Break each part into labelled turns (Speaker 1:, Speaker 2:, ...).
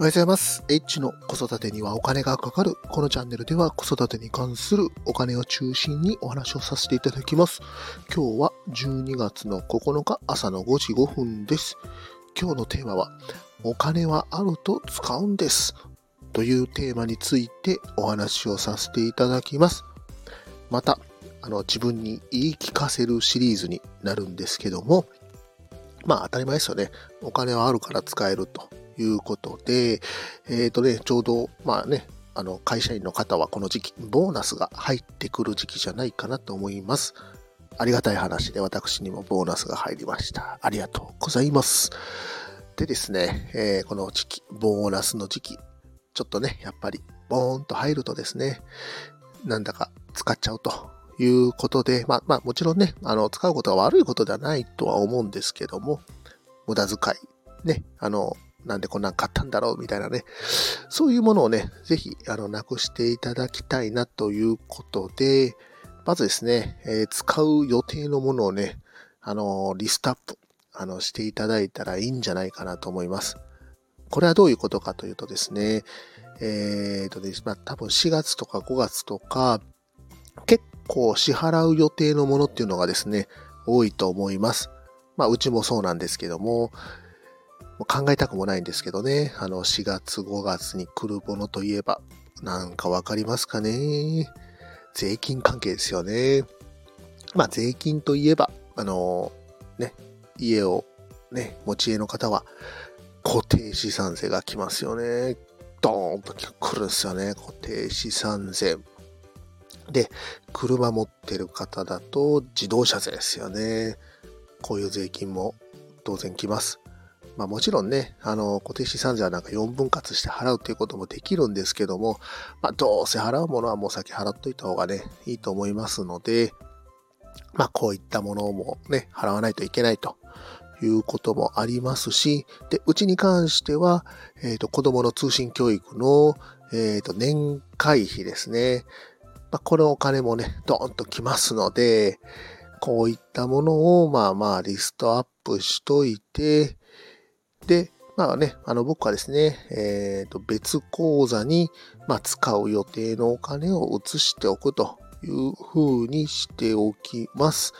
Speaker 1: おはようございます。H の子育てにはお金がかかる。このチャンネルでは子育てに関するお金を中心にお話をさせていただきます。今日は12月の9日朝の5時5分です。今日のテーマは、お金はあると使うんです。というテーマについてお話をさせていただきます。また、あの、自分に言い聞かせるシリーズになるんですけども、まあ当たり前ですよね。お金はあるから使えるということで、えっ、ー、とね、ちょうど、まあね、あの、会社員の方はこの時期、ボーナスが入ってくる時期じゃないかなと思います。ありがたい話で私にもボーナスが入りました。ありがとうございます。でですね、えー、この時期、ボーナスの時期、ちょっとね、やっぱり、ボーンと入るとですね、なんだか使っちゃうということで、まあ、まあ、もちろんね、あの、使うことが悪いことではないとは思うんですけども、無駄遣い、ね、あの、なんでこんなん買ったんだろうみたいなね。そういうものをね、ぜひ、あの、なくしていただきたいなということで、まずですね、えー、使う予定のものをね、あの、リストアップ、あの、していただいたらいいんじゃないかなと思います。これはどういうことかというとですね、えーとです、まあ、多分4月とか5月とか、結構支払う予定のものっていうのがですね、多いと思います。まあ、うちもそうなんですけども、考えたくもないんですけどね。あの、4月、5月に来るものといえば、なんかわかりますかね税金関係ですよね。まあ、税金といえば、あの、ね、家をね、持ち家の方は、固定資産税が来ますよね。ドーンと来るんですよね。固定資産税。で、車持ってる方だと自動車税ですよね。こういう税金も当然来ます。まあもちろんね、あの、固定資産税はなんか4分割して払うということもできるんですけども、まあどうせ払うものはもう先払っといた方がね、いいと思いますので、まあこういったものもね、払わないといけないということもありますし、で、うちに関しては、えっ、ー、と、子供の通信教育の、えっ、ー、と、年会費ですね。まあ、このお金もね、ドーンときますので、こういったものを、まあまあ、リストアップしといて、で、まあね、あの僕はですね、えっ、ー、と別口座に、まあ、使う予定のお金を移しておくという風にしておきます。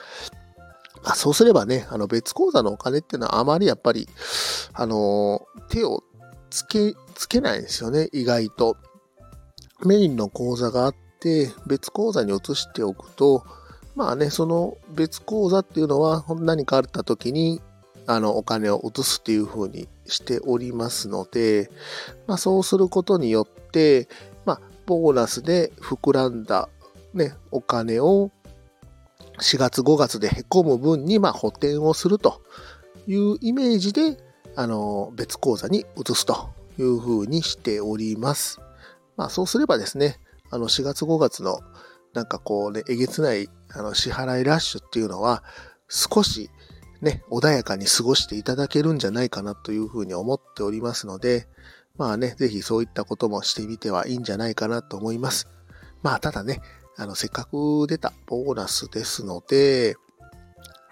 Speaker 1: まあ、そうすればね、あの別口座のお金っていうのはあまりやっぱり、あの手をつけ、つけないんですよね、意外と。メインの口座があって、別口座に移しておくと、まあね、その別口座っていうのは何かあった時にあの、お金を移すっていう風にしておりますので、まあ、そうすることによって、まあ、ボーナスで膨らんだ、ね、お金を4月5月で凹む分に、ま、補填をするというイメージで、あの、別口座に移すという風にしております。まあ、そうすればですね、あの、4月5月のなんかこうね、えげつないあの支払いラッシュっていうのは、少しね、穏やかに過ごしていただけるんじゃないかなというふうに思っておりますので、まあね、ぜひそういったこともしてみてはいいんじゃないかなと思います。まあただね、あの、せっかく出たボーナスですので、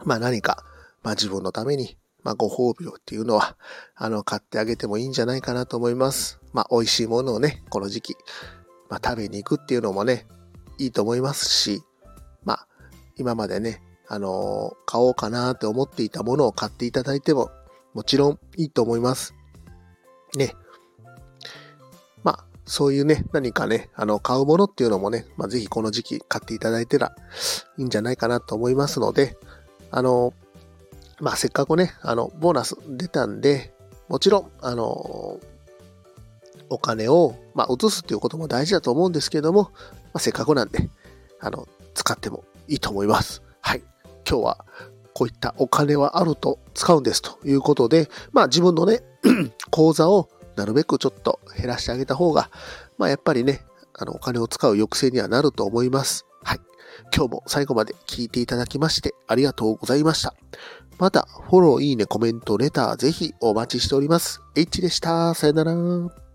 Speaker 1: まあ何か、まあ自分のために、まあご褒美をっていうのは、あの、買ってあげてもいいんじゃないかなと思います。まあ美味しいものをね、この時期、まあ食べに行くっていうのもね、いいと思いますし、まあ今までね、あの、買おうかなって思っていたものを買っていただいても、もちろんいいと思います。ね。まあ、そういうね、何かね、あの、買うものっていうのもね、まあ、ぜひこの時期買っていただいたらいいんじゃないかなと思いますので、あの、まあ、せっかくね、あの、ボーナス出たんで、もちろん、あの、お金を、まあ、移すっていうことも大事だと思うんですけども、まあ、せっかくなんで、あの、使ってもいいと思います。今日はこういったお金はあると使うんですということで、まあ自分のね、口座をなるべくちょっと減らしてあげた方が、まあやっぱりね、あのお金を使う抑制にはなると思います。はい。今日も最後まで聞いていただきましてありがとうございました。また、フォロー、いいね、コメント、レター、ぜひお待ちしております。H でした。さよなら。